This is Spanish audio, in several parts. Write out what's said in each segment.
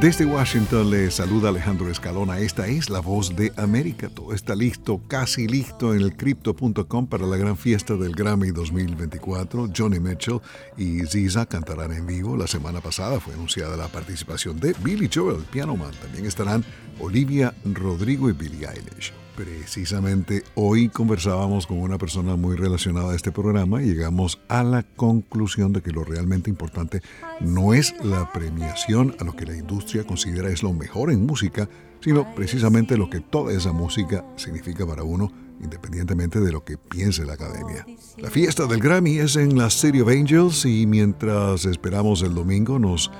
Desde Washington le saluda Alejandro Escalona. Esta es la voz de América. Todo está listo, casi listo en el crypto.com para la gran fiesta del Grammy 2024. Johnny Mitchell y Ziza cantarán en vivo. La semana pasada fue anunciada la participación de Billy Joel, piano man. También estarán Olivia Rodrigo y Billie Eilish. Precisamente hoy conversábamos con una persona muy relacionada a este programa y llegamos a la conclusión de que lo realmente importante no es la premiación a lo que la industria considera es lo mejor en música, sino precisamente lo que toda esa música significa para uno independientemente de lo que piense la academia. La fiesta del Grammy es en la City of Angels y mientras esperamos el domingo nos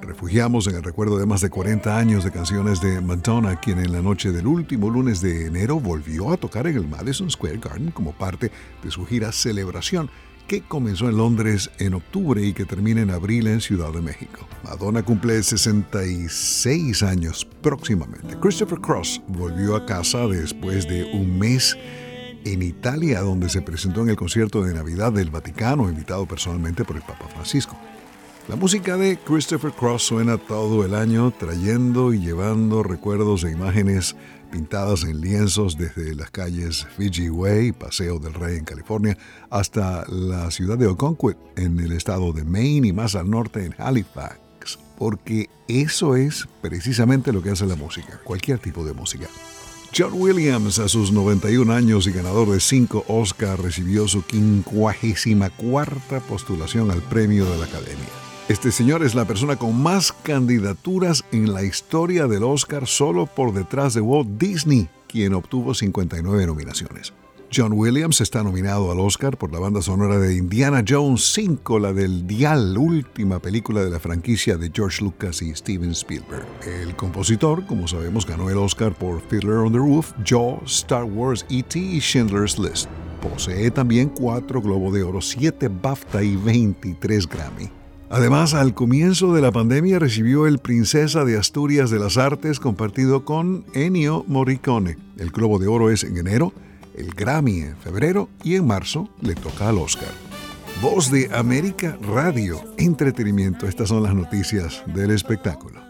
refugiamos en el recuerdo de más de 40 años de canciones de Madonna, quien en la noche del último lunes de enero volvió a tocar en el Madison Square Garden como parte de su gira Celebración, que comenzó en Londres en octubre y que termina en abril en Ciudad de México. Madonna cumple 66 años próximamente. Christopher Cross volvió a casa después de un mes en Italia, donde se presentó en el concierto de Navidad del Vaticano, invitado personalmente por el Papa Francisco. La música de Christopher Cross suena todo el año trayendo y llevando recuerdos e imágenes pintadas en lienzos desde las calles Fiji Way, Paseo del Rey en California, hasta la ciudad de Oconquit en el estado de Maine y más al norte en Halifax, porque eso es precisamente lo que hace la música, cualquier tipo de música. John Williams, a sus 91 años y ganador de 5 Oscars, recibió su 54 postulación al premio de la Academia. Este señor es la persona con más candidaturas en la historia del Oscar solo por detrás de Walt Disney, quien obtuvo 59 nominaciones. John Williams está nominado al Oscar por la banda sonora de Indiana Jones 5, la del Dial, última película de la franquicia de George Lucas y Steven Spielberg. El compositor, como sabemos, ganó el Oscar por Fiddler on the Roof, Jaw, Star Wars, E.T. y Schindler's List. Posee también 4 Globo de Oro, 7 BAFTA y 23 Grammy. Además, al comienzo de la pandemia recibió el Princesa de Asturias de las Artes compartido con Ennio Morricone. El Globo de Oro es en enero, el Grammy en febrero y en marzo le toca al Oscar. Voz de América Radio, entretenimiento. Estas son las noticias del espectáculo.